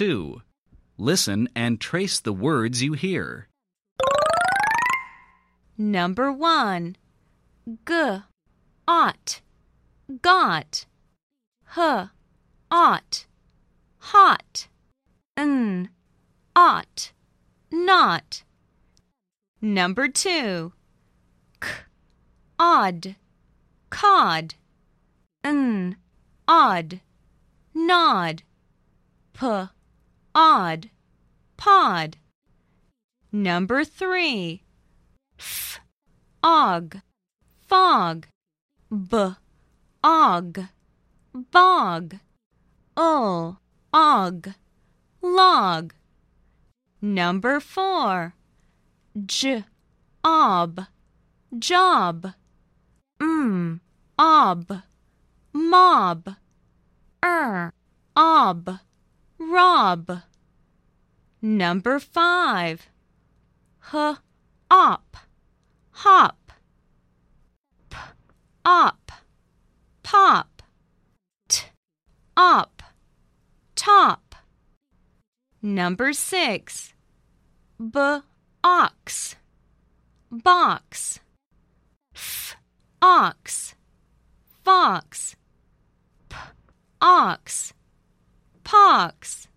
2. Listen and trace the words you hear. Number 1. G. Ought. Got. H. Ought. Hot. N. Ought. Not. Number 2. K. Odd. Cod. N. Odd. Nod. P. Odd. Pod. Number 3. F. Og. Fog. B. Og. Bog. Ul. Og. Log. Number 4. J. Ob. Job. M. Ob. Mob. Er. Ob. Rob. Number 5. H. Op. Hop. P. Op. Pop. T. Op. Top. Number 6. B. Ox. Box. F. Ox. Fox. P. Ox. Pox.